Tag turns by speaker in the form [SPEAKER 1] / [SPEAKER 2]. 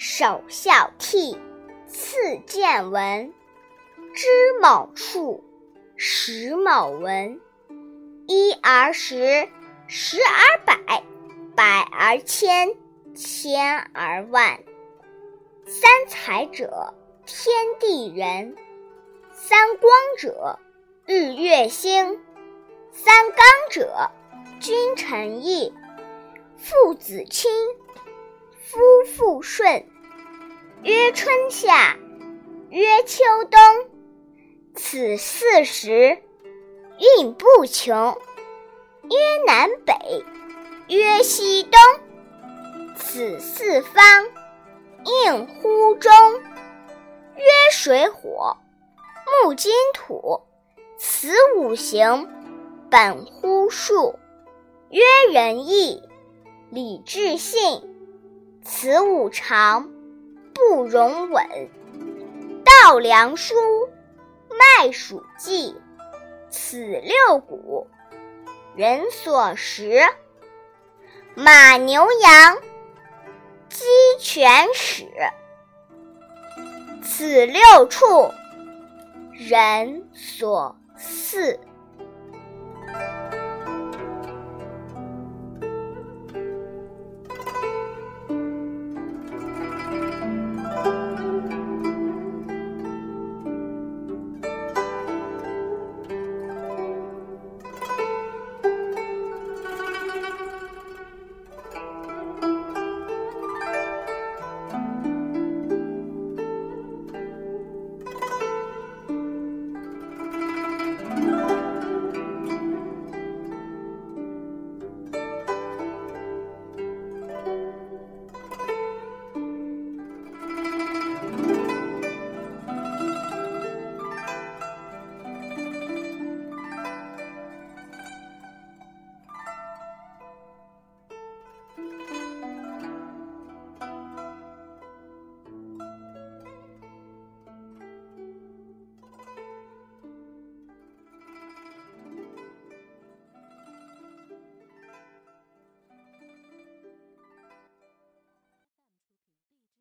[SPEAKER 1] 首孝悌，次见闻。知某处，识某文。一而十，十而百，百而千，千而万。三才者，天地人；三光者，日月星；三纲者，君臣义。父子亲，夫妇顺。曰春夏，曰秋冬。此四时，运不穷。曰南北，曰西东。此四方，应乎中。曰水火，木金土。此五行，本乎数。曰仁义。礼智信，此五常不容紊；稻粱菽，麦黍稷，此六谷人所食。马牛羊，鸡犬豕，此六畜人所饲。